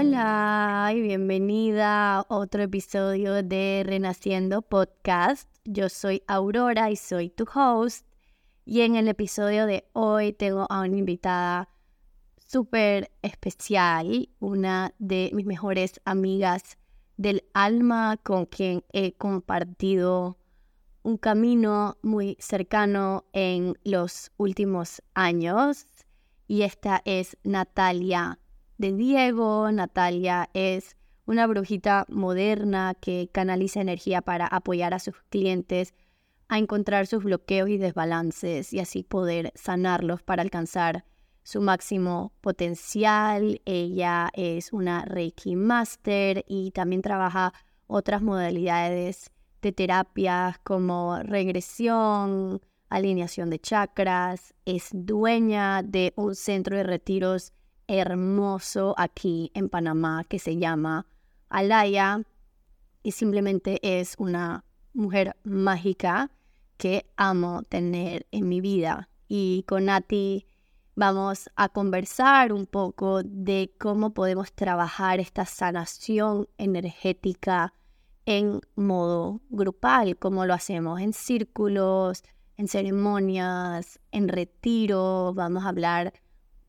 Hola y bienvenida a otro episodio de Renaciendo Podcast. Yo soy Aurora y soy tu host. Y en el episodio de hoy tengo a una invitada súper especial, una de mis mejores amigas del alma con quien he compartido un camino muy cercano en los últimos años. Y esta es Natalia de Diego. Natalia es una brujita moderna que canaliza energía para apoyar a sus clientes a encontrar sus bloqueos y desbalances y así poder sanarlos para alcanzar su máximo potencial. Ella es una Reiki Master y también trabaja otras modalidades de terapias como regresión, alineación de chakras. Es dueña de un centro de retiros hermoso aquí en Panamá que se llama Alaya y simplemente es una mujer mágica que amo tener en mi vida. Y con Nati vamos a conversar un poco de cómo podemos trabajar esta sanación energética en modo grupal, cómo lo hacemos en círculos, en ceremonias, en retiro. Vamos a hablar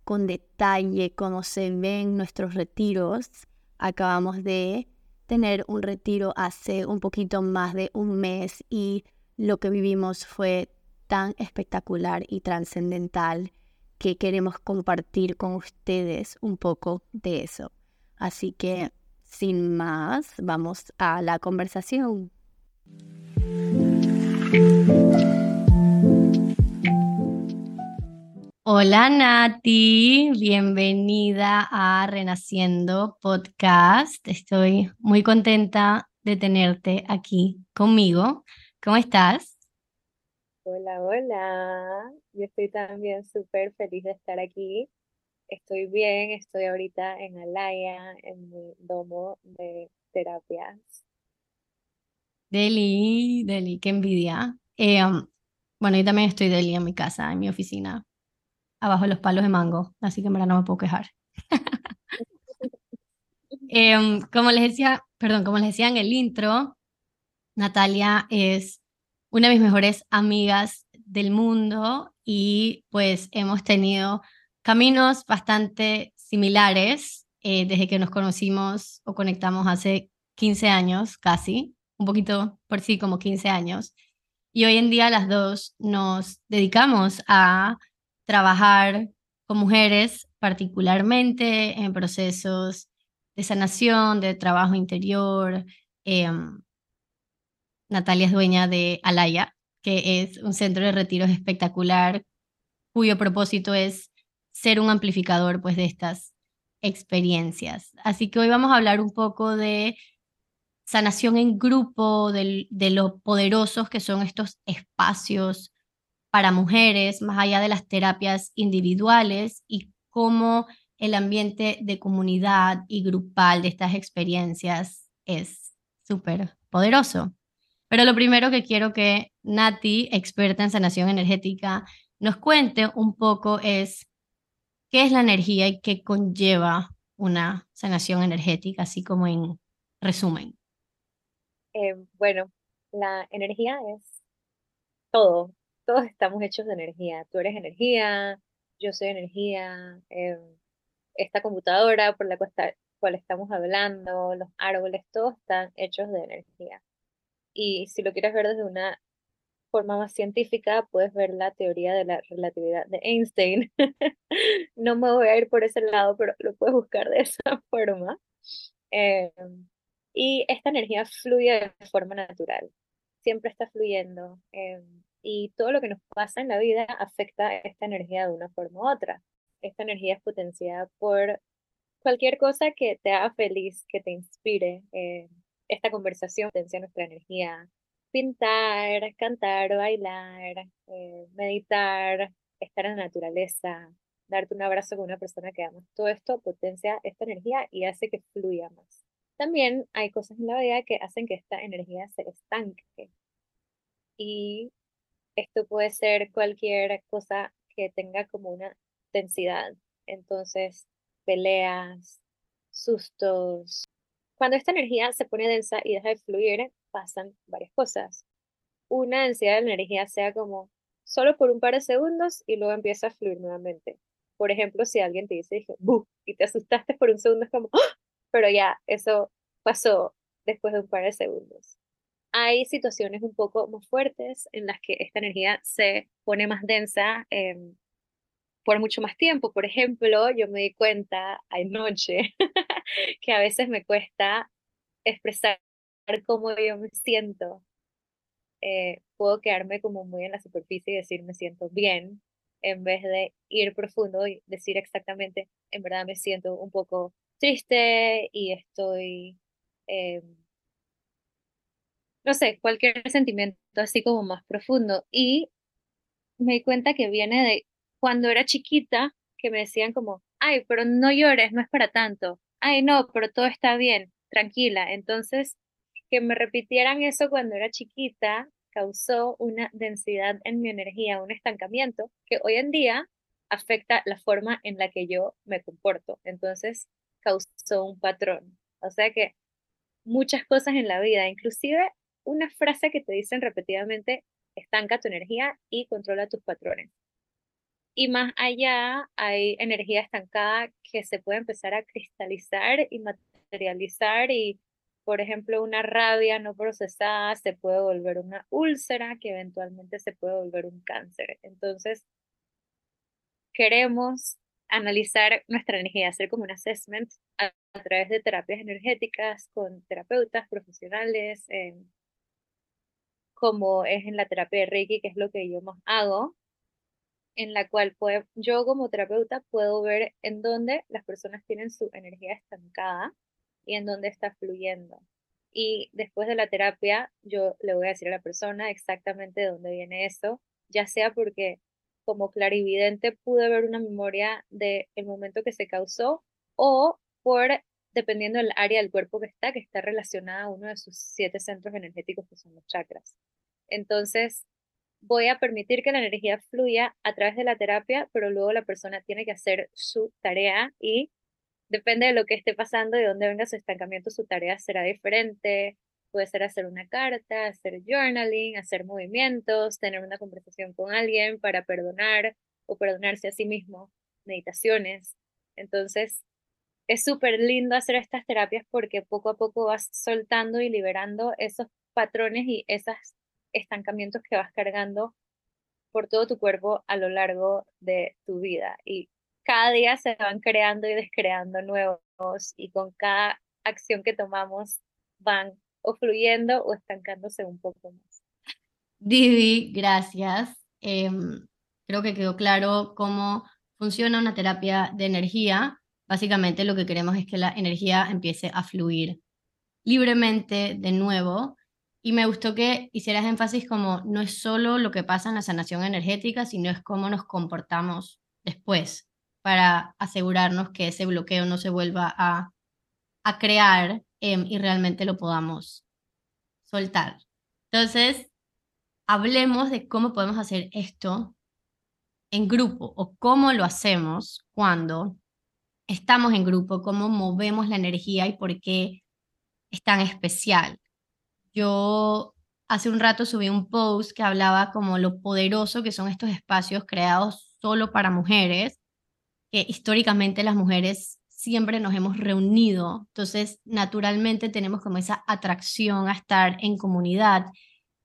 con detalle cómo se ven nuestros retiros. Acabamos de tener un retiro hace un poquito más de un mes y lo que vivimos fue tan espectacular y trascendental que queremos compartir con ustedes un poco de eso. Así que, sin más, vamos a la conversación. Hola Nati, bienvenida a Renaciendo Podcast. Estoy muy contenta de tenerte aquí conmigo. ¿Cómo estás? Hola, hola. Yo estoy también súper feliz de estar aquí. Estoy bien, estoy ahorita en Alaya, en mi domo de terapias. Deli, Deli, qué envidia. Eh, um, bueno, yo también estoy Deli en mi casa, en mi oficina abajo de los palos de mango, así que en no me puedo quejar. Em, como les decía, perdón, como les decía en el intro, Natalia es una de mis mejores amigas del mundo y pues hemos tenido caminos bastante similares eh, desde que nos conocimos o conectamos hace 15 años casi, un poquito por sí como 15 años. Y hoy en día las dos nos dedicamos a trabajar con mujeres, particularmente en procesos de sanación, de trabajo interior. Em, Natalia es dueña de Alaya, que es un centro de retiros espectacular, cuyo propósito es ser un amplificador pues, de estas experiencias. Así que hoy vamos a hablar un poco de sanación en grupo, de, de lo poderosos que son estos espacios para mujeres, más allá de las terapias individuales y cómo el ambiente de comunidad y grupal de estas experiencias es súper poderoso. Pero lo primero que quiero que Nati, experta en sanación energética, nos cuente un poco es qué es la energía y qué conlleva una sanación energética, así como en resumen. Eh, bueno, la energía es todo, todos estamos hechos de energía. Tú eres energía, yo soy energía, em, esta computadora por la cual, estamos hablando, los árboles, todos están hechos de energía. Y si lo quieres ver desde una forma más científica, puedes ver la teoría de la relatividad de Einstein. no me voy a ir por ese lado, pero lo puedes buscar de esa forma. Em, y esta energía fluye de forma natural, siempre está fluyendo. Em, y todo lo que nos pasa en la vida afecta esta energía de una forma u otra. Esta energía es potenciada por cualquier cosa que te haga feliz, que te inspire. Eh, esta conversación potencia nuestra energía. Pintar, cantar, bailar, eh, meditar, estar en la naturaleza, darte un abrazo con una persona que amas. Todo esto potencia esta energía y hace que fluya más. También hay cosas en la vida que hacen que esta energía se estanque. Y esto puede ser cualquier cosa que tenga como una densidad. Entonces, peleas, sustos. Cuando esta energía se pone densa y deja de fluir, pasan varias cosas. Una densidad de energía sea como solo por un par de segundos y luego empieza a fluir nuevamente. Por ejemplo, si alguien te dice, ¡buh! y te asustaste por un segundo, es como, ¡Ah! pero ya, eso pasó después de un par de segundos. Hay situaciones un poco más fuertes en las que esta energía se pone más densa em, por mucho más tiempo. Por ejemplo, yo me di cuenta anoche que a veces me cuesta expresar cómo yo me siento. Eh, puedo quedarme como muy en la superficie y decir me siento bien, en vez de ir profundo y decir exactamente, en verdad me siento un poco triste y estoy, em, no sé, cualquier sentimiento así como más profundo. Y me di cuenta que viene de cuando era chiquita, que me decían como, ay, pero no llores, no es para tanto. Ay, no, pero todo está bien, tranquila. Entonces, que me repitieran eso cuando era chiquita causó una densidad en mi energía, un estancamiento que hoy en día afecta la forma en la que yo me comporto. Entonces, causó un patrón. O sea que muchas cosas en la vida, inclusive una frase que te dicen repetidamente, estanca tu energía y controla tus patrones. Y más allá hay energía estancada que se puede empezar a cristalizar y materializar y, por ejemplo, una rabia no procesada se puede volver una úlcera que eventualmente se puede volver un cáncer. Entonces, queremos analizar nuestra energía, hacer como un assessment a, través de terapias energéticas con terapeutas profesionales, como es en la terapia de Reiki, que es lo que yo más hago, en la cual yo como terapeuta puedo ver en dónde las personas tienen su energía estancada y en dónde está fluyendo. Y después de la terapia, yo le voy a decir a la persona exactamente de dónde viene eso, ya sea porque como clarividente pude ver una memoria del el momento que se causó o por, dependiendo del área del cuerpo que está, que está relacionada a uno de sus siete centros energéticos que son los chakras. Entonces, voy a permitir que la energía fluya a través de la terapia, pero luego la persona tiene que hacer su tarea y depende de lo que esté pasando, de dónde venga su estancamiento, su tarea será diferente. Puede ser hacer una carta, hacer journaling, hacer movimientos, tener una conversación con alguien para perdonar o perdonarse a sí mismo, meditaciones. Entonces, es súper lindo hacer estas terapias porque poco a poco vas soltando y liberando esos patrones y esos estancamientos que vas cargando por todo tu cuerpo a lo largo de tu vida. Y cada día se van creando y descreando nuevos y con cada acción que tomamos van o fluyendo o estancándose un poco más. Didi, gracias. Em, creo que quedó claro cómo funciona una terapia de energía. Básicamente lo que queremos es que la energía empiece a fluir libremente de nuevo. Y me gustó que hicieras énfasis como no es solo lo que pasa en la sanación energética, sino es cómo nos comportamos después para asegurarnos que ese bloqueo no se vuelva a, a crear em, y realmente lo podamos soltar. Entonces, hablemos de cómo podemos hacer esto en grupo o cómo lo hacemos cuando estamos en grupo, cómo movemos la energía y por qué es tan especial. Yo hace un rato subí un post que hablaba como lo poderoso que son estos espacios creados solo para mujeres, que históricamente las mujeres siempre nos hemos reunido, entonces naturalmente tenemos como esa atracción a estar en comunidad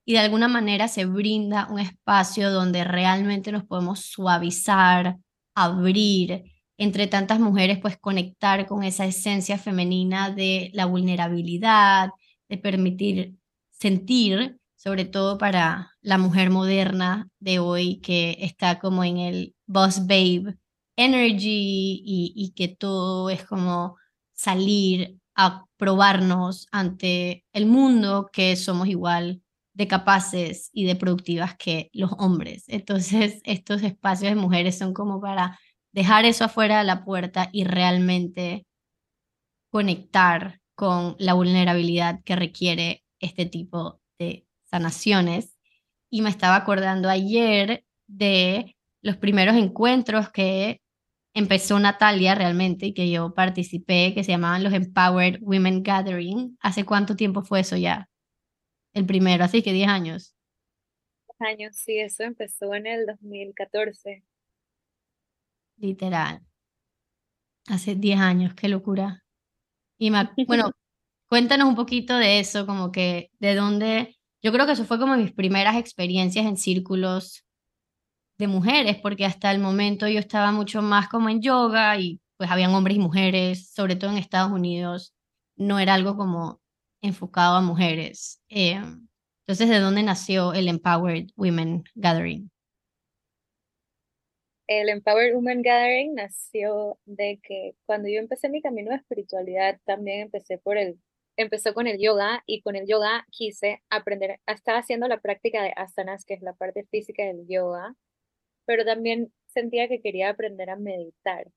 y de alguna manera se brinda un espacio donde realmente nos podemos suavizar, abrir, entre tantas mujeres, pues conectar con esa esencia femenina de la vulnerabilidad, de permitir sentir, sobre todo para la mujer moderna de hoy que está como en el boss babe energy y, que todo es como salir a probarnos ante el mundo que somos igual de capaces y de productivas que los hombres. Entonces, estos espacios de mujeres son como para dejar eso afuera de la puerta y realmente conectar con la vulnerabilidad que requiere este tipo de sanaciones. Y me estaba acordando ayer de los primeros encuentros que empezó Natalia realmente y que yo participé, que se llamaban los Empowered Women Gathering. ¿Hace cuánto tiempo fue eso ya? El primero, así que 10 años. años, sí, eso empezó en el 2014. Literal. Hace 10 años, qué locura. Y bueno, cuéntanos un poquito de eso, como que de dónde, yo creo que eso fue como mis primeras experiencias en círculos de mujeres, porque hasta el momento yo estaba mucho más como en yoga y pues habían hombres y mujeres, sobre todo en Estados Unidos, no era algo como enfocado a mujeres. Eh, entonces, ¿de dónde nació el Empowered Women Gathering? El Empowered Women Gathering nació de que cuando yo empecé mi camino de espiritualidad, también empecé por el, empezó con el yoga y con el yoga quise aprender, estaba haciendo la práctica de asanas, que es la parte física del yoga, pero también sentía que quería aprender a meditar.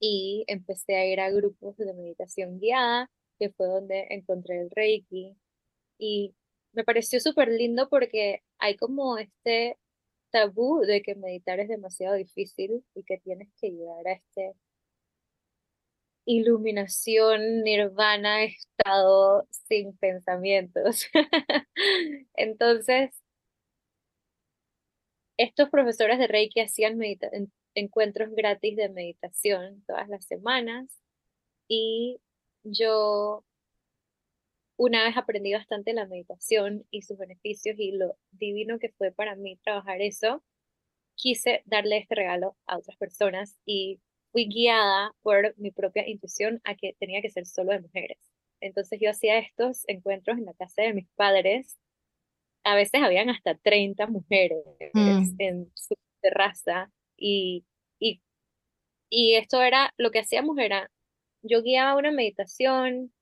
Y empecé a ir a grupos de meditación guiada, que fue donde encontré el Reiki. Y me pareció súper lindo porque hay como este tabú de que meditar es demasiado difícil y que tienes que llegar a este iluminación, nirvana, estado sin pensamientos. Entonces, estos profesores de Reiki hacían encuentros gratis de meditación todas las semanas y yo una vez aprendí bastante la meditación y sus beneficios y lo divino que fue para mí trabajar eso, quise darle este regalo a otras personas y fui guiada por mi propia intuición a que tenía que ser solo de mujeres. Entonces yo hacía estos encuentros en la casa de mis padres a veces habían hasta 30 mujeres mm. en su terraza y, y, y esto era, lo que hacíamos era, yo guiaba una meditación,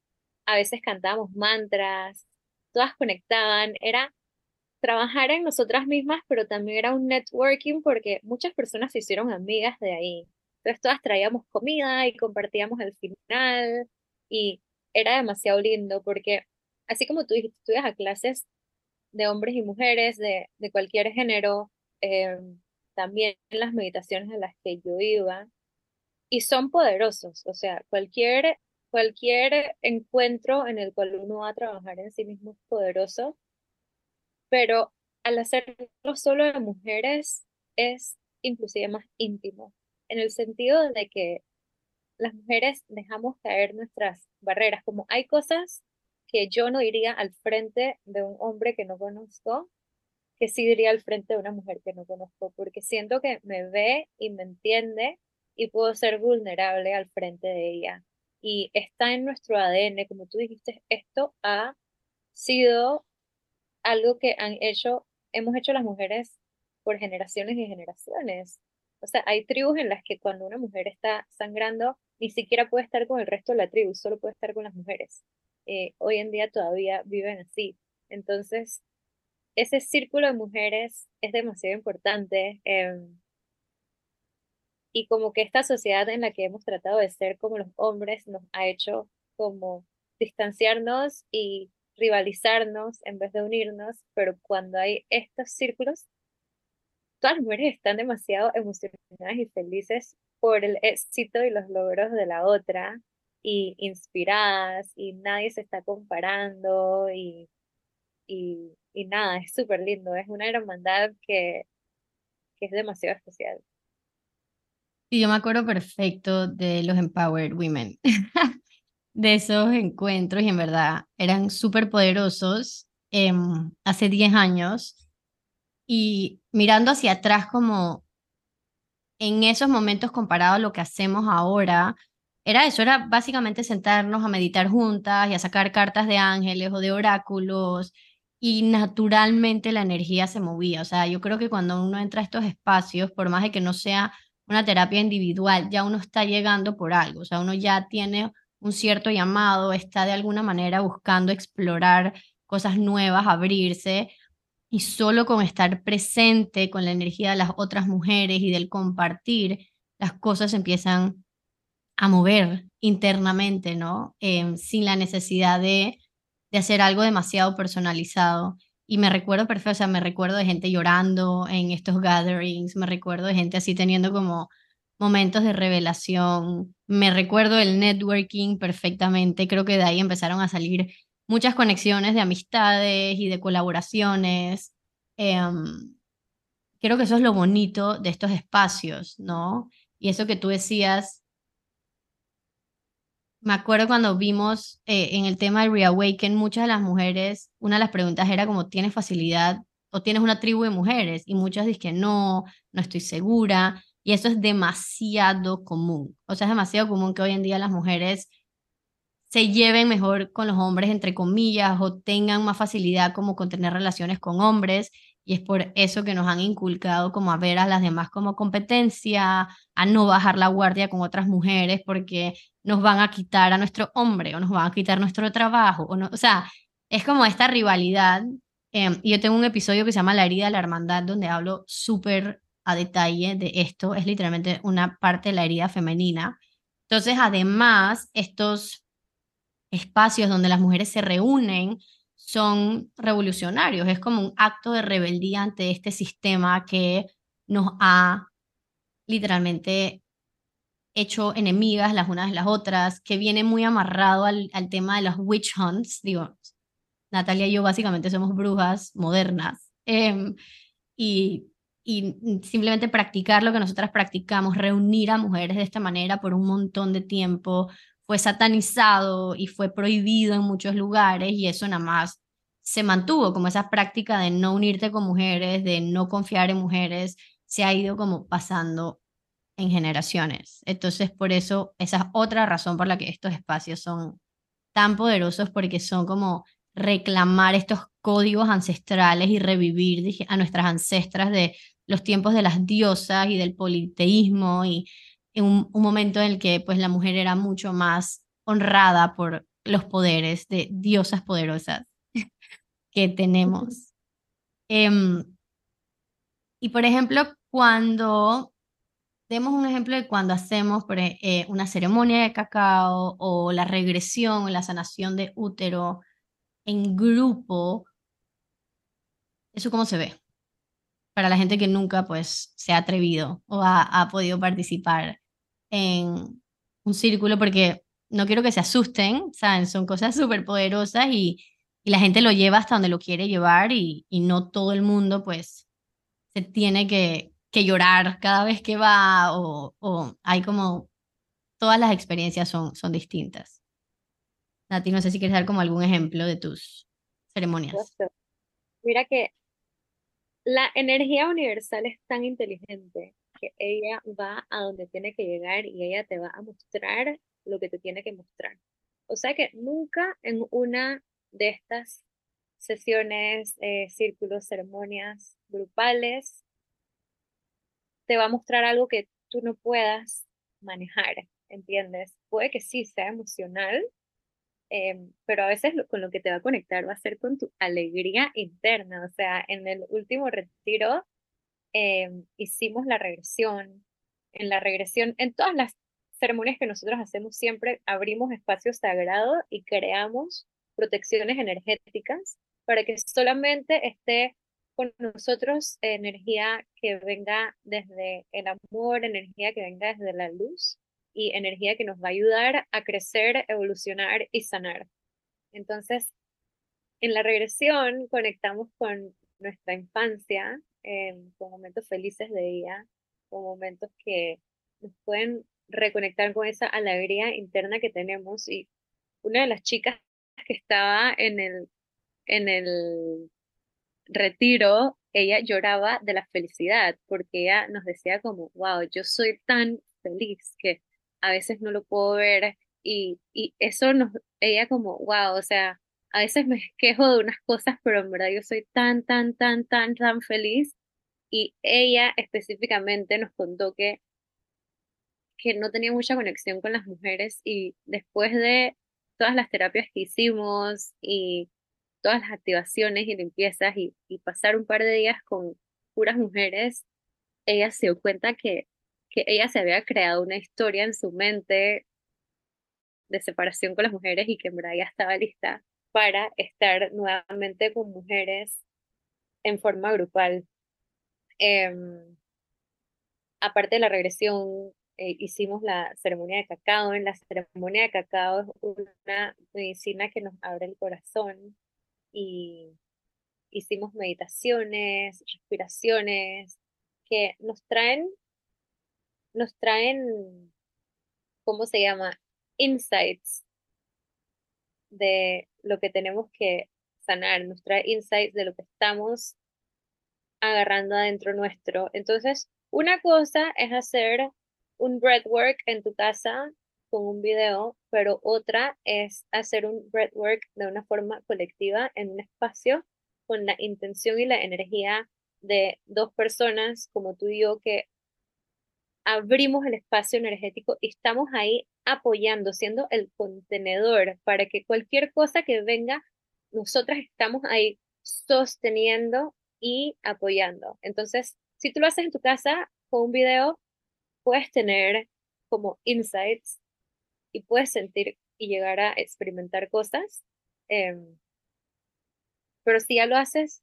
a veces cantábamos mantras, todas conectaban, era trabajar en nosotras mismas, pero también era un networking porque muchas personas se hicieron amigas de ahí. Entonces todas traíamos comida y compartíamos al final y era demasiado lindo porque así como tú dijiste, tú a clases de hombres y mujeres de, de cualquier género, eh, también las meditaciones en las que yo iba, y son poderosos, o sea, cualquier, cualquier encuentro en el cual uno va a trabajar en sí mismo es poderoso, pero al hacerlo solo de mujeres es inclusive más íntimo, en el sentido de que las mujeres dejamos caer nuestras barreras, como hay cosas que yo no iría al frente de un hombre que no conozco, que sí diría al frente de una mujer que no conozco, porque siento que me ve y me entiende y puedo ser vulnerable al frente de ella. Y está en nuestro ADN, como tú dijiste, esto ha sido algo que han hecho, hemos hecho las mujeres por generaciones y generaciones. O sea, hay tribus en las que cuando una mujer está sangrando, ni siquiera puede estar con el resto de la tribu, solo puede estar con las mujeres. Eh, hoy en día todavía viven así. Entonces, ese círculo de mujeres es demasiado importante. Em, y como que esta sociedad en la que hemos tratado de ser como los hombres nos ha hecho como distanciarnos y rivalizarnos en vez de unirnos, pero cuando hay estos círculos, todas las mujeres están demasiado emocionadas y felices por el éxito y los logros de la otra y inspiradas y nadie se está comparando y, y, nada, es súper lindo, es una hermandad que, que es demasiado especial. Y yo me acuerdo perfecto de los Empowered Women, de esos encuentros y en verdad eran súper poderosos em, hace 10 años y mirando hacia atrás como en esos momentos comparado a lo que hacemos ahora, era eso, era básicamente sentarnos a meditar juntas y a sacar cartas de ángeles o de oráculos y naturalmente la energía se movía. O sea, yo creo que cuando uno entra a estos espacios, por más de que no sea una terapia individual, ya uno está llegando por algo, o sea, uno ya tiene un cierto llamado, está de alguna manera buscando explorar cosas nuevas, abrirse, y solo con estar presente con la energía de las otras mujeres y del compartir, las cosas empiezan a mover internamente, ¿no? Em, sin la necesidad de, de hacer algo demasiado personalizado. Y me recuerdo perfecto, o sea, me recuerdo de gente llorando en estos gatherings, me recuerdo de gente así teniendo como momentos de revelación. Me recuerdo el networking perfectamente, creo que de ahí empezaron a salir muchas conexiones de amistades y de colaboraciones. Em, creo que eso es lo bonito de estos espacios, ¿no? Y eso que tú decías, me acuerdo cuando vimos eh, en el tema de Reawaken, muchas de las mujeres, una de las preguntas era como, ¿tienes facilidad o tienes una tribu de mujeres? Y muchas dicen que no, no estoy segura. Y eso es demasiado común. O sea, es demasiado común que hoy en día las mujeres se lleven mejor con los hombres, entre comillas, o tengan más facilidad como con tener relaciones con hombres. Y es por eso que nos han inculcado como a ver a las demás como competencia, a no bajar la guardia con otras mujeres porque nos van a quitar a nuestro hombre o nos van a quitar nuestro trabajo. O, no, o sea, es como esta rivalidad. Eh, yo tengo un episodio que se llama La herida de la hermandad donde hablo súper a detalle de esto, es literalmente una parte de la herida femenina. Entonces, además, estos espacios donde las mujeres se reúnen son revolucionarios, es como un acto de rebeldía ante este sistema que nos ha literalmente hecho enemigas las unas de las otras, que viene muy amarrado al, al tema de los witch hunts, digo, Natalia y yo básicamente somos brujas modernas. Eh, y y simplemente practicar lo que nosotras practicamos, reunir a mujeres de esta manera por un montón de tiempo, fue satanizado y fue prohibido en muchos lugares y eso nada más se mantuvo como esa práctica de no unirte con mujeres, de no confiar en mujeres, se ha ido como pasando en generaciones. Entonces, por eso, esa es otra razón por la que estos espacios son tan poderosos, porque son como reclamar estos códigos ancestrales y revivir a nuestras ancestras de los tiempos de las diosas y del politeísmo y en un, momento en el que pues la mujer era mucho más honrada por los poderes de diosas poderosas que tenemos. Em, y por ejemplo, cuando, demos un ejemplo de cuando hacemos e, eh, una ceremonia de cacao o la regresión o la sanación de útero en grupo, ¿eso cómo se ve? para la gente que nunca pues se ha atrevido o ha, podido participar en un círculo porque no quiero que se asusten, ¿saben? Son cosas súper poderosas y, y, la gente lo lleva hasta donde lo quiere llevar y, y no todo el mundo pues se tiene que, que llorar cada vez que va o, o, hay como todas las experiencias son, son distintas. Nati, no sé si quieres dar como algún ejemplo de tus ceremonias. Mira que la energía universal es tan inteligente que ella va a donde tiene que llegar y ella te va a mostrar lo que te tiene que mostrar. O sea que nunca en una de estas sesiones, eh, círculos, ceremonias grupales, te va a mostrar algo que tú no puedas manejar, ¿entiendes? Puede que sí sea emocional, Em, pero a veces con lo que te va a conectar va a ser con tu alegría interna. O sea, en el último retiro em, hicimos la regresión. En la regresión, en todas las ceremonias que nosotros hacemos, siempre abrimos espacios sagrados y creamos protecciones energéticas para que solamente esté con nosotros energía que venga desde el amor, energía que venga desde la luz y energía que nos va a ayudar a crecer, evolucionar y sanar. Entonces, en la regresión conectamos con nuestra infancia, con momentos felices de ella, con momentos que nos pueden reconectar con esa alegría interna que tenemos. Y una de las chicas que estaba en el, en el retiro, ella lloraba de la felicidad, porque ella nos decía como, wow, yo soy tan feliz que a veces no lo puedo ver y, y eso nos, ella como, wow, o sea, a veces me quejo de unas cosas, pero en verdad yo soy tan, tan, tan, tan, tan feliz. Y ella específicamente nos contó que, que no tenía mucha conexión con las mujeres y después de todas las terapias que hicimos y todas las activaciones y limpiezas y, pasar un par de días con puras mujeres, ella se dio cuenta que que ella se había creado una historia en su mente de separación con las mujeres y que en verdad estaba lista para estar nuevamente con mujeres en forma grupal. Em, aparte de la regresión, eh, hicimos la ceremonia de cacao. En la ceremonia de cacao es una medicina que nos abre el corazón y hicimos meditaciones, respiraciones, que nos traen, nos traen, ¿cómo se llama? Insights de lo que tenemos que sanar, nos trae insights de lo que estamos agarrando adentro nuestro. Entonces, una cosa es hacer un breathwork en tu casa con un video, pero otra es hacer un breathwork de una forma colectiva en un espacio con la intención y la energía de dos personas como tú y yo que abrimos el espacio energético y estamos ahí apoyando, siendo el contenedor para que cualquier cosa que venga, nosotras estamos ahí sosteniendo y apoyando. Entonces, si tú lo haces en tu casa con un video, puedes tener como insights y puedes sentir y llegar a experimentar cosas. Em, pero si ya lo haces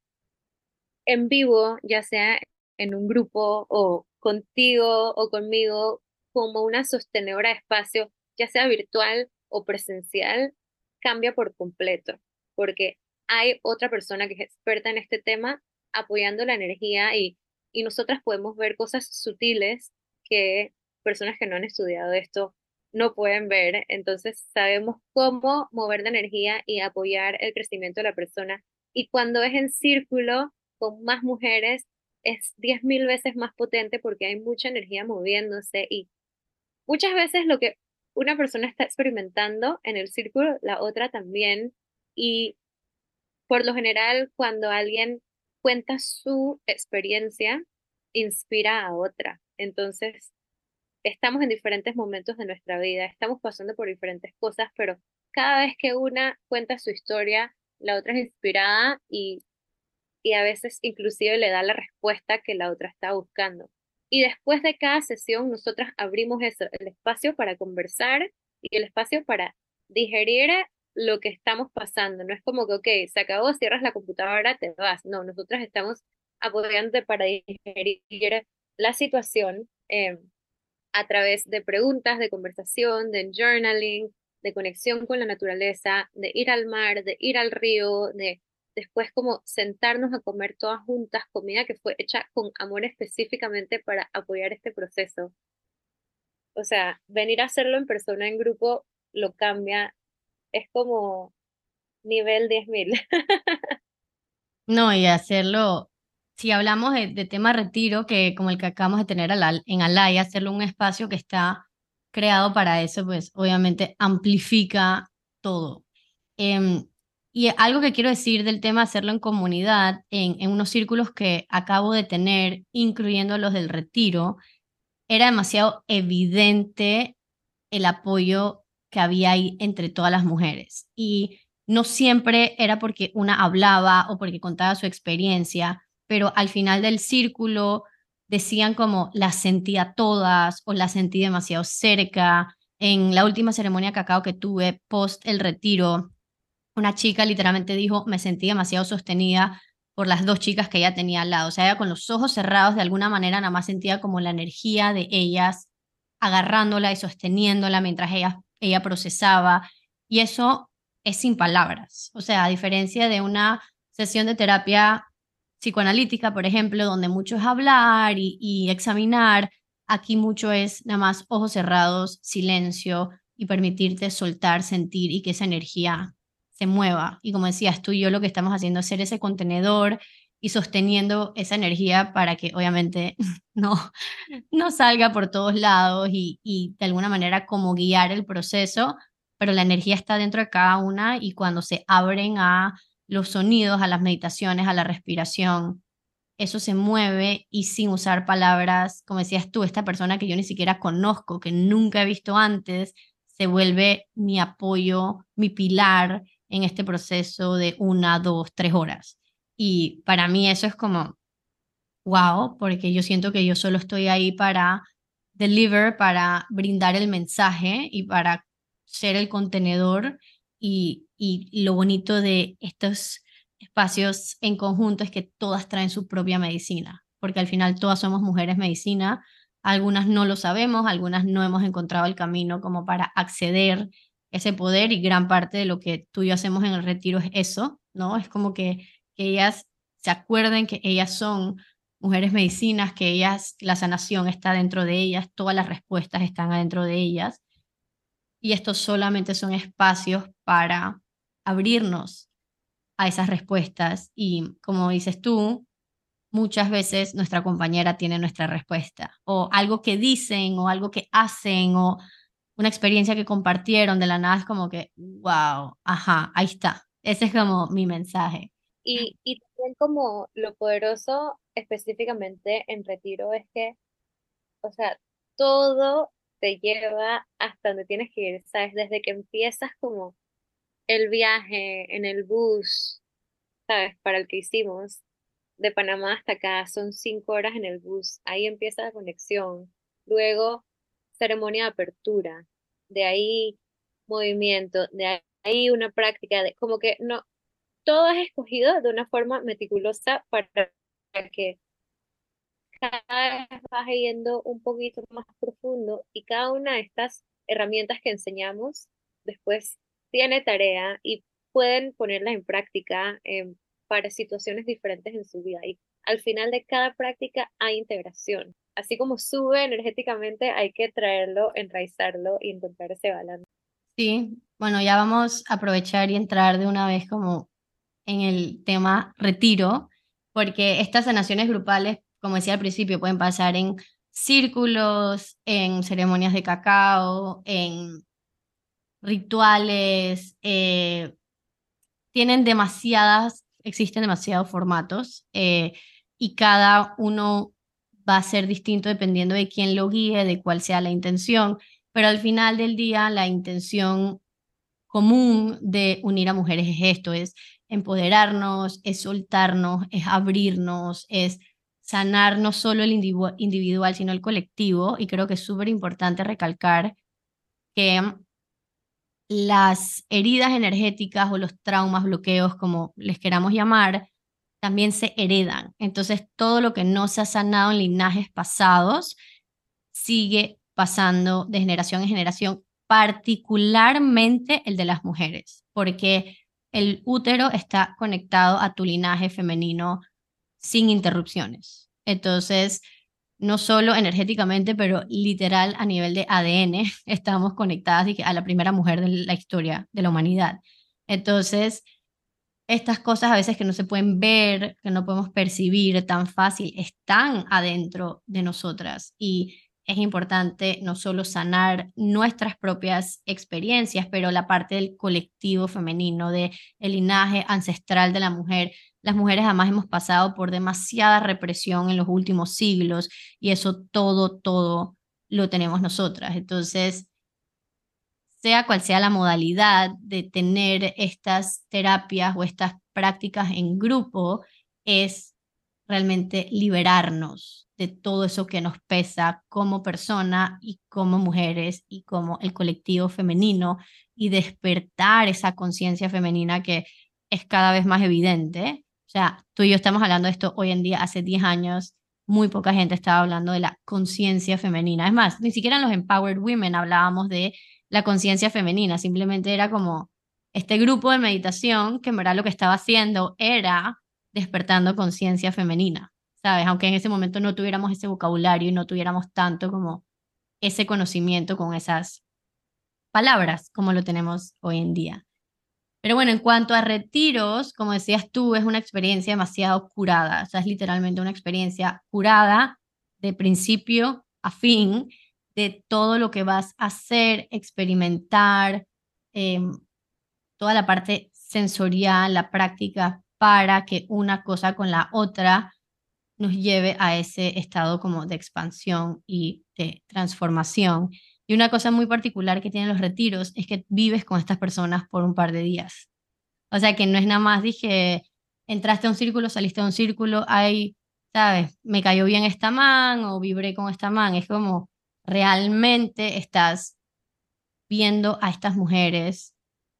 en vivo, ya sea en un grupo o contigo o conmigo, como una sostenedora de espacio, ya sea virtual o presencial, cambia por completo, porque hay otra persona que es experta en este tema apoyando la energía y, y nosotras podemos ver cosas sutiles que personas que no han estudiado esto no pueden ver. Entonces sabemos cómo mover la energía y apoyar el crecimiento de la persona. Y cuando es en círculo con más mujeres, es diez mil veces más potente porque hay mucha energía moviéndose y muchas veces lo que una persona está experimentando en el círculo, la otra también. Y por lo general, cuando alguien cuenta su experiencia, inspira a otra. Entonces, estamos en diferentes momentos de nuestra vida, estamos pasando por diferentes cosas, pero cada vez que una cuenta su historia, la otra es inspirada y, y a veces inclusive le da la respuesta que la otra está buscando. Y después de cada sesión, nosotras abrimos eso, el espacio para conversar y el espacio para digerir lo que estamos pasando. No es como que, ok, se acabó, cierras la computadora, te vas. No, nosotras estamos apoyándote para digerir la situación eh, a través de preguntas, de conversación, de journaling, de conexión con la naturaleza, de ir al mar, de ir al río, de después como sentarnos a comer todas juntas comida que fue hecha con amor específicamente para apoyar este proceso. O sea, venir a hacerlo en persona, en grupo, lo cambia. Es como nivel 10.000. no, y hacerlo, si hablamos de, tema retiro, que como el que acabamos de tener en Alaya, hacerlo un espacio que está creado para eso, pues obviamente amplifica todo. Em, y algo que quiero decir del tema hacerlo en comunidad, en, en unos círculos que acabo de tener, incluyendo los del retiro, era demasiado evidente el apoyo que había ahí entre todas las mujeres. Y no siempre era porque una hablaba o porque contaba su experiencia, pero al final del círculo decían como las sentía todas o las sentí demasiado cerca. En la última ceremonia cacao que tuve post el retiro, una chica literalmente dijo, me sentí demasiado sostenida por las dos chicas que ella tenía al lado. O sea, ella con los ojos cerrados, de alguna manera, nada más sentía como la energía de ellas agarrándola y sosteniéndola mientras ella, ella procesaba. Y eso es sin palabras. O sea, a diferencia de una sesión de terapia psicoanalítica, por ejemplo, donde mucho es hablar y, examinar, aquí mucho es nada más ojos cerrados, silencio y permitirte soltar, sentir y que esa energía se mueva. Y como decías tú y yo, lo que estamos haciendo es ser ese contenedor y sosteniendo esa energía para que obviamente no, no salga por todos lados y, y de alguna manera como guiar el proceso, pero la energía está dentro de cada una y cuando se abren a los sonidos, a las meditaciones, a la respiración, eso se mueve y sin usar palabras, como decías tú, esta persona que yo ni siquiera conozco, que nunca he visto antes, se vuelve mi apoyo, mi pilar en este proceso de una, dos, tres horas. Y para mí eso es como, wow, porque yo siento que yo solo estoy ahí para deliver, para brindar el mensaje y para ser el contenedor. Y, y lo bonito de estos espacios en conjunto es que todas traen su propia medicina, porque al final todas somos mujeres medicina, algunas no lo sabemos, algunas no hemos encontrado el camino como para acceder ese poder y gran parte de lo que tú y yo hacemos en el retiro es eso, ¿no? Es como que, que ellas se acuerden que ellas son mujeres medicinas, que ellas, la sanación está dentro de ellas, todas las respuestas están adentro de ellas. Y estos solamente son espacios para abrirnos a esas respuestas. Y como dices tú, muchas veces nuestra compañera tiene nuestra respuesta, o algo que dicen, o algo que hacen, o una experiencia que compartieron de la nada, es como que, wow, ajá, ahí está. Ese es como mi mensaje. Y, y también como lo poderoso específicamente en retiro es que, o sea, todo te lleva hasta donde tienes que ir, ¿sabes? Desde que empiezas como el viaje en el bus, ¿sabes? Para el que hicimos, de Panamá hasta acá, son cinco horas en el bus, ahí empieza la conexión. Luego, ceremonia de apertura, de ahí movimiento, de ahí una práctica, de como que no, todo es escogido de una forma meticulosa para que cada vez vas yendo un poquito más profundo y cada una de estas herramientas que enseñamos después tiene tarea y pueden ponerlas en práctica em, para situaciones diferentes en su vida. Y al final de cada práctica hay integración. Así como sube energéticamente, hay que traerlo, enraizarlo y encontrar ese balance. Sí, bueno, ya vamos a aprovechar y entrar de una vez como en el tema retiro, porque estas sanaciones grupales, como decía al principio, pueden pasar en círculos, en ceremonias de cacao, en rituales, eh, tienen demasiadas, existen demasiados formatos eh, y cada uno va a ser distinto dependiendo de quién lo guíe, de cuál sea la intención, pero al final del día la intención común de unir a mujeres es esto, es empoderarnos, es soltarnos, es abrirnos, es sanar no solo el individual, sino el colectivo. Y creo que es súper importante recalcar que las heridas energéticas o los traumas, bloqueos, como les queramos llamar, también se heredan. Entonces, todo lo que no se ha sanado en linajes pasados sigue pasando de generación en generación, particularmente el de las mujeres, porque el útero está conectado a tu linaje femenino sin interrupciones. Entonces, no solo energéticamente, pero literal a nivel de ADN, estamos conectadas a la primera mujer de la historia de la humanidad. Entonces, estas cosas a veces que no se pueden ver, que no podemos percibir tan fácil, están adentro de nosotras y es importante no solo sanar nuestras propias experiencias, pero la parte del colectivo femenino, de el linaje ancestral de la mujer. Las mujeres además hemos pasado por demasiada represión en los últimos siglos y eso todo, todo lo tenemos nosotras. Entonces, sea cual sea la modalidad de tener estas terapias o estas prácticas en grupo, es realmente liberarnos de todo eso que nos pesa como persona y como mujeres y como el colectivo femenino y despertar esa conciencia femenina que es cada vez más evidente. O sea, tú y yo estamos hablando de esto hoy en día, hace 10 años, muy poca gente estaba hablando de la conciencia femenina. Es más, ni siquiera en los Empowered Women hablábamos de la conciencia femenina, simplemente era como este grupo de meditación que en verdad lo que estaba haciendo era despertando conciencia femenina. ¿sabes? Aunque en ese momento no tuviéramos ese vocabulario y no tuviéramos tanto como ese conocimiento con esas palabras como lo tenemos hoy en día. Pero bueno, en cuanto a retiros, como decías tú, es una experiencia demasiado curada, o sea, es literalmente una experiencia curada de principio a fin de todo lo que vas a hacer, experimentar, em, toda la parte sensorial, la práctica para que una cosa con la otra nos lleve a ese estado como de expansión y de transformación. Y una cosa muy particular que tienen los retiros es que vives con estas personas por un par de días. O sea que no es nada más, dije, entraste a un círculo, saliste a un círculo, hay, ¿sabes? Me cayó bien esta man o vibré con esta man. Es como realmente estás viendo a estas mujeres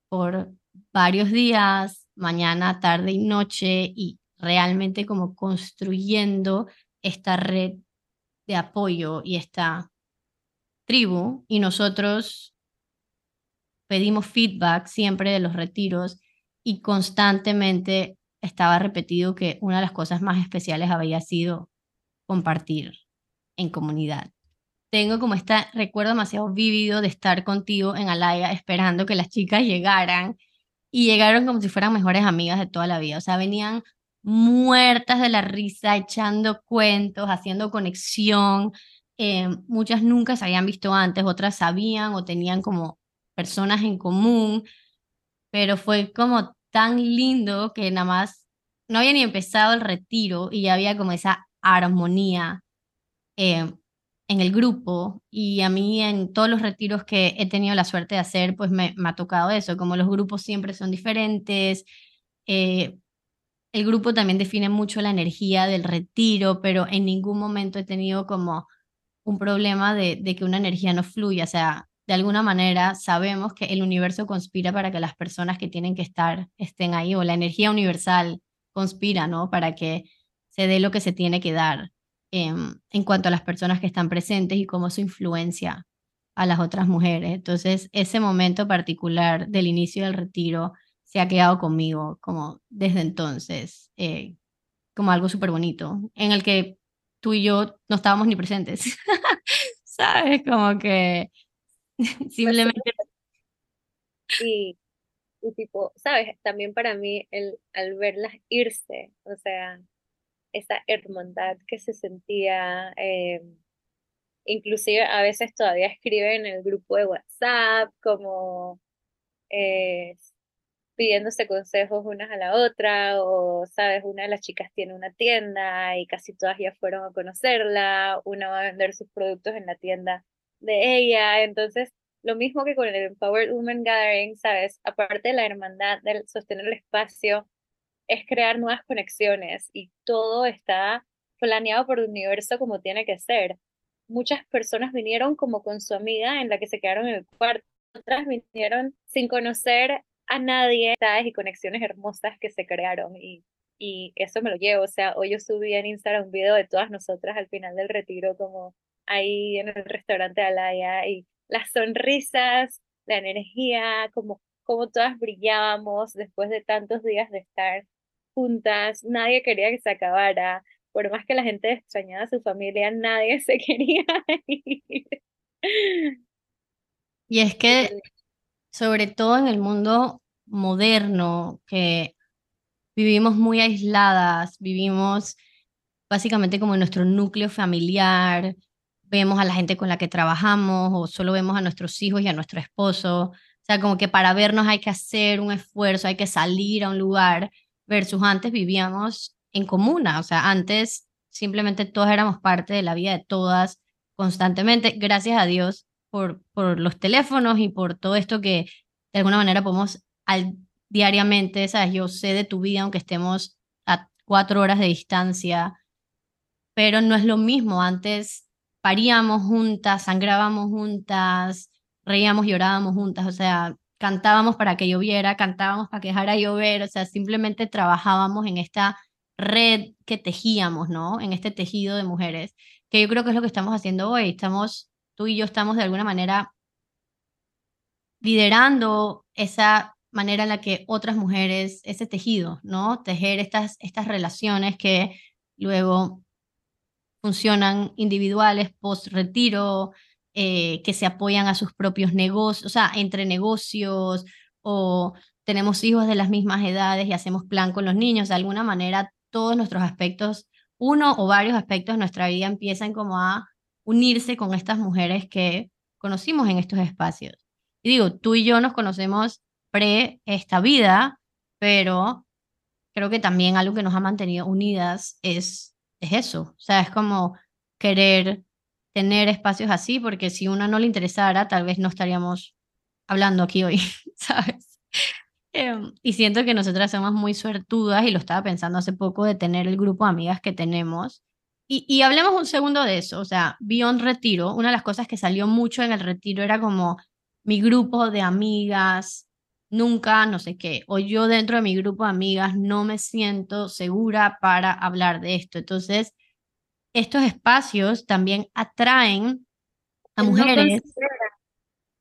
por varios días, mañana, tarde y noche, y realmente como construyendo esta red de apoyo y esta tribu y nosotros pedimos feedback siempre de los retiros y constantemente estaba repetido que una de las cosas más especiales había sido compartir en comunidad. Tengo como este recuerdo demasiado vívido de estar contigo en Alaya esperando que las chicas llegaran y llegaron como si fueran mejores amigas de toda la vida. O sea, venían muertas de la risa, echando cuentos, haciendo conexión. Eh, muchas nunca se habían visto antes, otras sabían o tenían como personas en común, pero fue como tan lindo que nada más no había ni empezado el retiro y ya había como esa armonía eh, en el grupo. Y a mí en todos los retiros que he tenido la suerte de hacer, pues me, ha tocado eso, como los grupos siempre son diferentes, eh, el grupo también define mucho la energía del retiro, pero en ningún momento he tenido como un problema de, que una energía no fluya, o sea, de alguna manera sabemos que el universo conspira para que las personas que tienen que estar estén ahí, o la energía universal conspira, ¿no? Para que se dé lo que se tiene que dar em, en cuanto a las personas que están presentes y cómo su influencia a las otras mujeres. Entonces, ese momento particular del inicio del retiro se ha quedado conmigo como desde entonces, eh, como algo súper bonito, en el que tú y yo no estábamos ni presentes, ¿sabes? Como que Simplemente. Y, y tipo, ¿sabes? También para mí, el, al verlas irse, o sea, esa hermandad que se sentía, eh, inclusive a veces todavía escriben en el grupo de WhatsApp, como eh, pidiéndose consejos unas a la otra, o sabes, una de las chicas tiene una tienda y casi todas ya fueron a conocerla, una va a vender sus productos en la tienda de ella. Entonces, lo mismo que con el Empowered Women Gathering, ¿sabes? Aparte de la hermandad, del sostener el espacio, es crear nuevas conexiones y todo está planeado por el universo como tiene que ser. Muchas personas vinieron como con su amiga en la que se quedaron en el cuarto, otras vinieron sin conocer a nadie, ¿sabes? Y conexiones hermosas que se crearon y, y eso me lo llevo. O sea, hoy yo subí en Instagram un video de todas nosotras al final del retiro como ahí en el restaurante Alaya y las sonrisas, la energía, como, como todas brillábamos después de tantos días de estar juntas, nadie quería que se acabara, por más que la gente extrañaba a su familia, nadie se quería ir. Y es que, sobre todo en el mundo moderno, que vivimos muy aisladas, vivimos básicamente como en nuestro núcleo familiar, vemos a la gente con la que trabajamos o solo vemos a nuestros hijos y a nuestro esposo. O sea, como que para vernos hay que hacer un esfuerzo, hay que salir a un lugar, versus antes vivíamos en comuna. O sea, antes simplemente todos éramos parte de la vida de todas constantemente. Gracias a Dios por, por los teléfonos y por todo esto que de alguna manera podemos al, diariamente, ¿sabes? Yo sé de tu vida aunque estemos a cuatro horas de distancia, pero no es lo mismo. Antes paríamos juntas, sangrábamos juntas, reíamos, llorábamos juntas, o sea, cantábamos para que lloviera, cantábamos para que dejara llover, o sea, simplemente trabajábamos en esta red que tejíamos, ¿no? En este tejido de mujeres, que yo creo que es lo que estamos haciendo hoy. Estamos, tú y yo estamos de alguna manera liderando esa manera en la que otras mujeres, ese tejido, ¿no? Tejer estas, estas relaciones que luego funcionan individuales post-retiro, eh, que se apoyan a sus propios negocios, o sea, entre negocios o tenemos hijos de las mismas edades y hacemos plan con los niños. De alguna manera, todos nuestros aspectos, uno o varios aspectos de nuestra vida empiezan como a unirse con estas mujeres que conocimos en estos espacios. Y digo, tú y yo nos conocemos pre esta vida, pero creo que también algo que nos ha mantenido unidas es es eso, o sea, es como querer tener espacios así, porque si uno no le interesara, tal vez no estaríamos hablando aquí hoy, ¿sabes? Em, y siento que nosotras somos muy suertudas y lo estaba pensando hace poco de tener el grupo de amigas que tenemos. Y, y hablemos un segundo de eso, o sea, Beyond Retiro, una de las cosas que salió mucho en el retiro era como mi grupo de amigas, nunca, no sé qué, o yo dentro de mi grupo de amigas no me siento segura para hablar de esto. Entonces, estos espacios también atraen a No mujeres.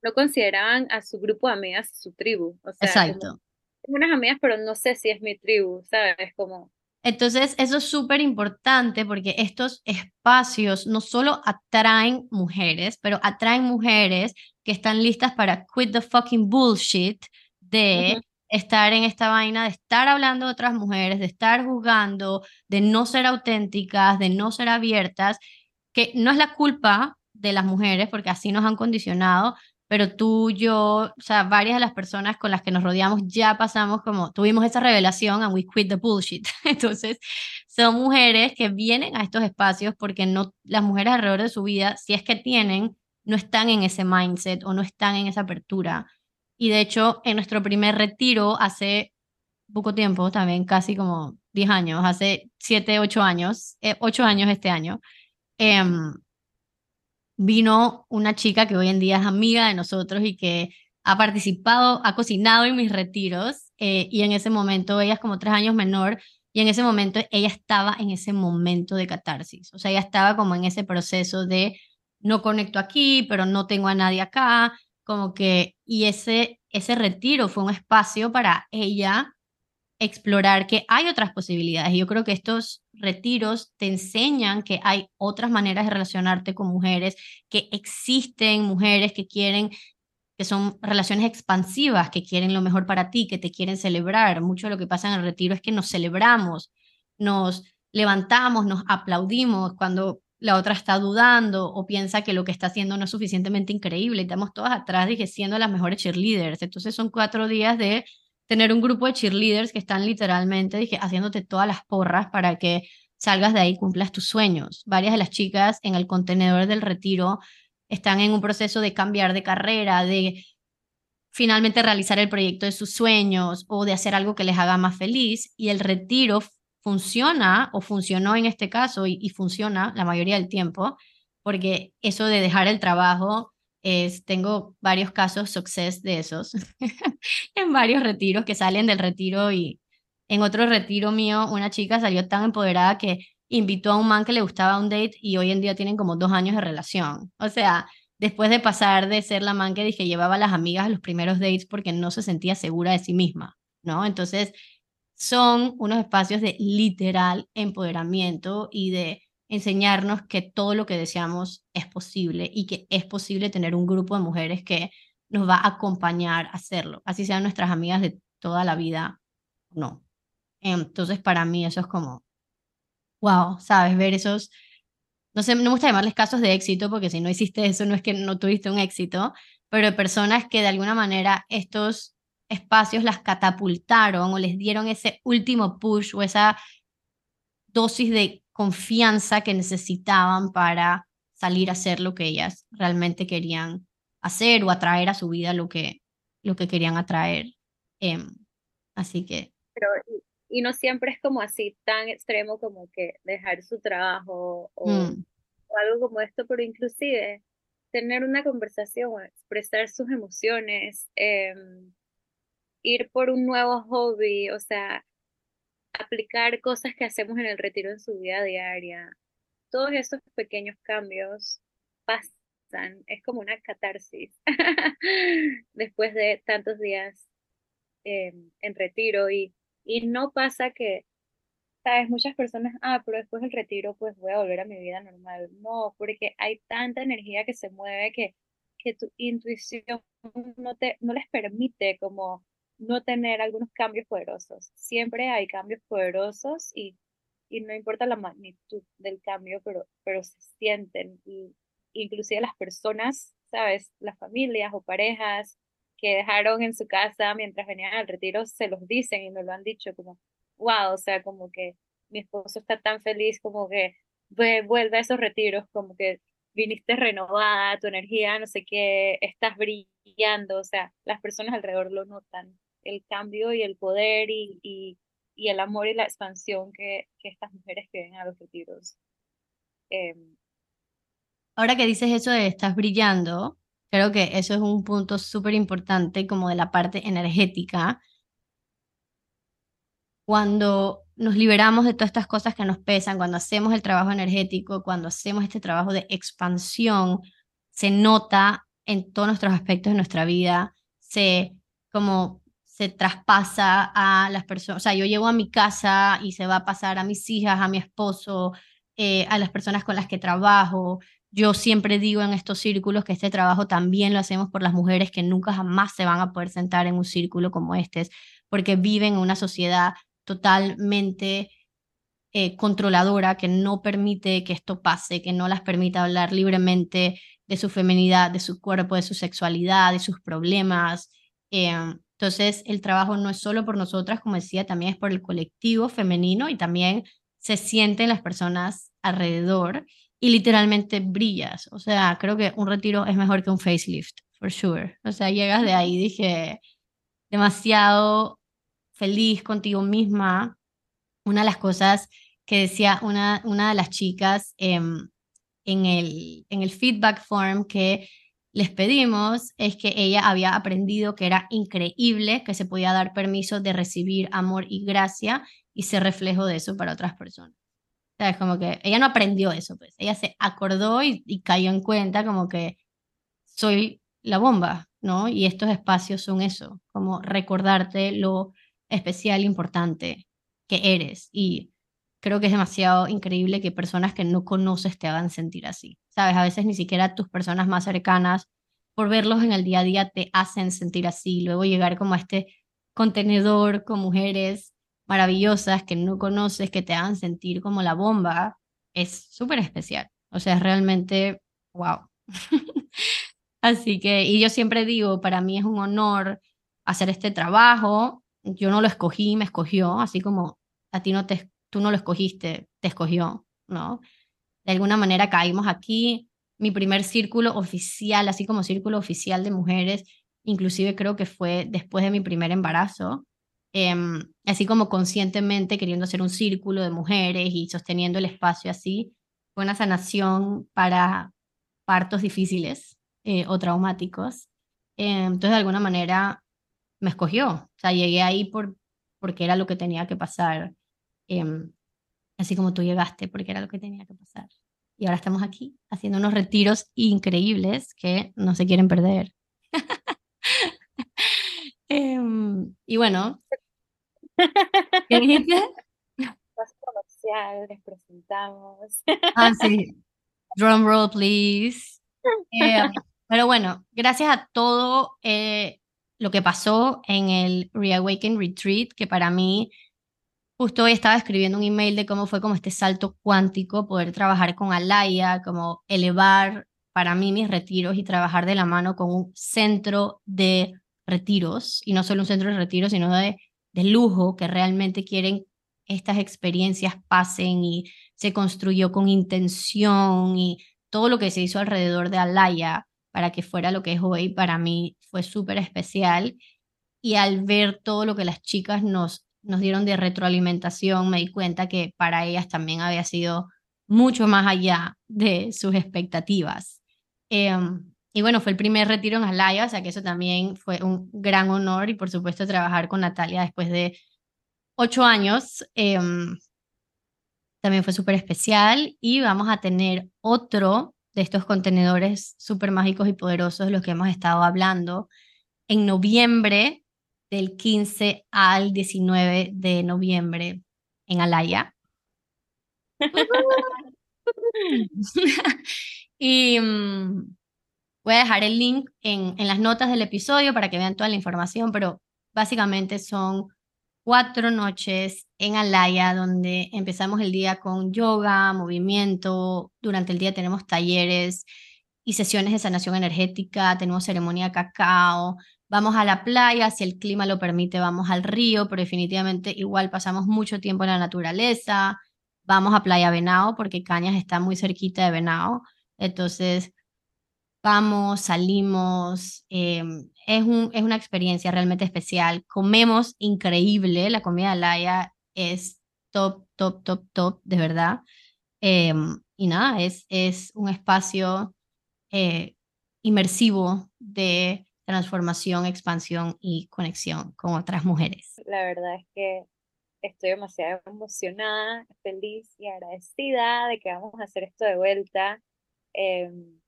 no consideraban a su grupo de amigas su tribu. O sea, como, Exacto. tengo unas amigas, pero no sé si es mi tribu, ¿sabes? Como, Entonces, eso es súper importante porque estos espacios no solo atraen mujeres, pero atraen mujeres que están listas para quit the fucking bullshit de estar en esta vaina, de estar hablando de otras mujeres, de estar juzgando, de no ser auténticas, de no ser abiertas, que no es la culpa de las mujeres porque así nos han condicionado, pero tú, yo, o sea, varias de las personas con las que nos rodeamos ya pasamos como, tuvimos esa revelación and we quit the bullshit. Entonces, son mujeres que vienen a estos espacios porque no, las mujeres alrededor de su vida, si es que tienen, no están en ese mindset o no están en esa apertura. Y de hecho, en nuestro primer retiro hace poco tiempo, también casi como 10 años, hace 7, 8 años, eh, 8 años este año, em, vino una chica que hoy en día es amiga de nosotros y que ha participado, ha cocinado en mis retiros eh, y en ese momento ella es como tres años menor y en ese momento ella estaba en ese momento de catarsis, o sea, ella estaba como en ese proceso de no conecto aquí, pero no tengo a nadie acá, como que, y ese, ese retiro fue un espacio para ella explorar que hay otras posibilidades. Yo creo que estos retiros te enseñan que hay otras maneras de relacionarte con mujeres, que existen mujeres que quieren, que son relaciones expansivas, que quieren lo mejor para ti, que te quieren celebrar. Mucho de lo que pasa en el retiro es que nos celebramos, nos levantamos, nos aplaudimos cuando la otra está dudando o piensa que lo que está haciendo no es suficientemente increíble. Estamos todas atrás, dije, siendo las mejores cheerleaders. Entonces son cuatro días de tener un grupo de cheerleaders que están literalmente dije, haciéndote todas las porras para que salgas de ahí y cumplas tus sueños. Varias de las chicas en el contenedor del retiro están en un proceso de cambiar de carrera, de finalmente realizar el proyecto de sus sueños o de hacer algo que les haga más feliz y el retiro funciona o funcionó en este caso y, y funciona la mayoría del tiempo porque eso de dejar el trabajo es, tengo varios casos success de esos en varios retiros que salen del retiro y en otro retiro mío una chica salió tan empoderada que invitó a un man que le gustaba un date y hoy en día tienen como dos años de relación. O sea, después de pasar de ser la man que dije llevaba a las amigas a los primeros dates porque no se sentía segura de sí misma, ¿no? Entonces, son unos espacios de literal empoderamiento y de enseñarnos que todo lo que deseamos es posible y que es posible tener un grupo de mujeres que nos va a acompañar a hacerlo, así sean nuestras amigas de toda la vida, no. Entonces, para mí eso es como, wow, ¿sabes? Ver esos, no sé, no me gusta llamarles casos de éxito, porque si no hiciste eso no es que no tuviste un éxito, pero personas que de alguna manera estos espacios las catapultaron o les dieron ese último push o esa dosis de confianza que necesitaban para salir a hacer lo que ellas realmente querían hacer o atraer a su vida lo que, lo que querían atraer. Em, así que, pero, y, y no siempre es como así tan extremo como que dejar su trabajo o, mm, o algo como esto, pero inclusive tener una conversación, expresar sus emociones, em, ir por un nuevo hobby, o sea, aplicar cosas que hacemos en el retiro en su vida diaria. Todos esos pequeños cambios pasan, es como una catarsis después de tantos días eh, en retiro y, y no pasa que, sabes, muchas personas, ah, pero después del retiro pues voy a volver a mi vida normal. No, porque hay tanta energía que se mueve que, que tu intuición no te, no les permite como no tener algunos cambios poderosos. Siempre hay cambios poderosos y, y no importa la magnitud del cambio, pero, pero se sienten. Y inclusive las personas, ¿sabes? Las familias o parejas que dejaron en su casa mientras venían al retiro, se los dicen y nos lo han dicho como, wow, o sea, como que mi esposo está tan feliz como que vuelve a esos retiros, como que viniste renovada, tu energía, no sé qué, estás brillando, o sea, las personas alrededor lo notan el cambio y el poder y, y, y el amor y la expansión que, que, estas mujeres que ven a los retiros. Eh, ahora que dices eso de estás brillando, creo que eso es un punto súper importante como de la parte energética. Cuando nos liberamos de todas estas cosas que nos pesan, cuando hacemos el trabajo energético, cuando hacemos este trabajo de expansión, se nota en todos nuestros aspectos de nuestra vida, se como se traspasa a las personas, o sea, yo llego a mi casa y se va a pasar a mis hijas, a mi esposo, eh, a las personas con las que trabajo. Yo siempre digo en estos círculos que este trabajo también lo hacemos por las mujeres que nunca jamás se van a poder sentar en un círculo como este, porque viven en una sociedad totalmente eh, controladora que no permite que esto pase, que no las permite hablar libremente de su feminidad, de su cuerpo, de su sexualidad, de sus problemas. Em, entonces, el trabajo no es solo por nosotras, como decía, también es por el colectivo femenino y también se sienten las personas alrededor y literalmente brillas. O sea, creo que un retiro es mejor que un facelift, for sure. O sea, llegas de ahí, dije, demasiado feliz contigo misma. Una de las cosas que decía una, una de las chicas em, en, el, en el feedback form que les pedimos es que ella había aprendido que era increíble, que se podía dar permiso de recibir amor y gracia y ser reflejo de eso para otras personas. O sea, como que ella no aprendió eso, pues ella se acordó y, y cayó en cuenta como que soy la bomba, ¿no? Y estos espacios son eso, como recordarte lo especial, importante que eres. Y creo que es demasiado increíble que personas que no conoces te hagan sentir así. ¿Sabes? A veces ni siquiera tus personas más cercanas, por verlos en el día a día, te hacen sentir así. Luego llegar como a este contenedor con mujeres maravillosas que no conoces, que te hagan sentir como la bomba, es súper especial. O sea, es realmente, wow. así que, y yo siempre digo, para mí es un honor hacer este trabajo. Yo no lo escogí, me escogió, así como a ti no te, tú no lo escogiste, te escogió, ¿no? De alguna manera caímos aquí. Mi primer círculo oficial, así como círculo oficial de mujeres, inclusive creo que fue después de mi primer embarazo, em, así como conscientemente queriendo hacer un círculo de mujeres y sosteniendo el espacio así, fue una sanación para partos difíciles eh, o traumáticos. Em, entonces, de alguna manera, me escogió. O sea, llegué ahí por, porque era lo que tenía que pasar. Em, así como tú llegaste, porque era lo que tenía que pasar. Y ahora estamos aquí haciendo unos retiros increíbles que no se quieren perder. Em, y bueno, ¿qué dijiste? comercial, les presentamos. ah, sí. Drum roll, please. Em, pero bueno, gracias a todo eh, lo que pasó en el Reawaken Retreat, que para mí Justo hoy estaba escribiendo un email de cómo fue como este salto cuántico, poder trabajar con Alaya, como elevar para mí mis retiros y trabajar de la mano con un centro de retiros, y no solo un centro de retiros, sino de, de lujo, que realmente quieren estas experiencias pasen y se construyó con intención y todo lo que se hizo alrededor de Alaya para que fuera lo que es hoy, para mí fue súper especial. Y al ver todo lo que las chicas nos nos dieron de retroalimentación, me di cuenta que para ellas también había sido mucho más allá de sus expectativas. Em, y bueno, fue el primer retiro en Alaya, o sea que eso también fue un gran honor y por supuesto trabajar con Natalia después de ocho años em, también fue súper especial y vamos a tener otro de estos contenedores súper mágicos y poderosos de los que hemos estado hablando en noviembre del 15 al 19 de noviembre en Alaya. y mm, voy a dejar el link en, en las notas del episodio para que vean toda la información, pero básicamente son cuatro noches en Alaya donde empezamos el día con yoga, movimiento, durante el día tenemos talleres y sesiones de sanación energética, tenemos ceremonia de cacao, Vamos a la playa, si el clima lo permite, vamos al río, pero definitivamente igual pasamos mucho tiempo en la naturaleza. Vamos a Playa Venado, porque Cañas está muy cerquita de Venado. Entonces, vamos, salimos. Em, es, un, es una experiencia realmente especial. Comemos increíble. La comida de Laya es top, top, top, top, de verdad. Em, y nada, es, es un espacio eh, inmersivo de transformación, expansión y conexión con otras mujeres. La verdad es que estoy demasiado emocionada, feliz y agradecida de que vamos a hacer esto de vuelta. Em,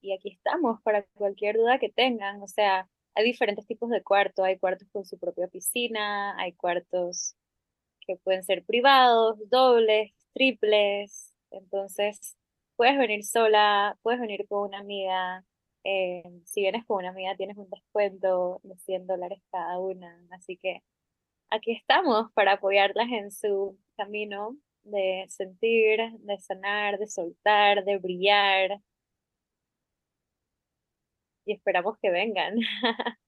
y aquí estamos para cualquier duda que tengan. O sea, hay diferentes tipos de cuartos. Hay cuartos con su propia piscina, hay cuartos que pueden ser privados, dobles, triples. Entonces, puedes venir sola, puedes venir con una amiga. Em, si vienes con una amiga, tienes un descuento de 100 dólares cada una. Así que aquí estamos para apoyarlas en su camino de sentir, de sanar, de soltar, de brillar. Y esperamos que vengan.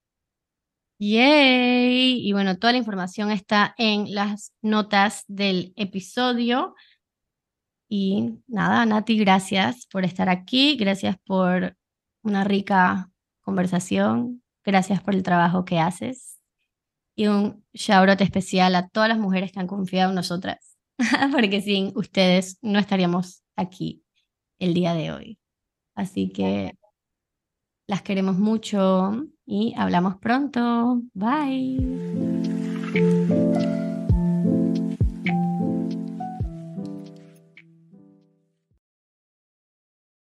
Yay! Y bueno, toda la información está en las notas del episodio. Y nada, Nati, gracias por estar aquí, gracias por una rica conversación, gracias por el trabajo que haces y un shout especial a todas las mujeres que han confiado en nosotras, porque sin ustedes no estaríamos aquí el día de hoy. Así que las queremos mucho y hablamos pronto. Bye.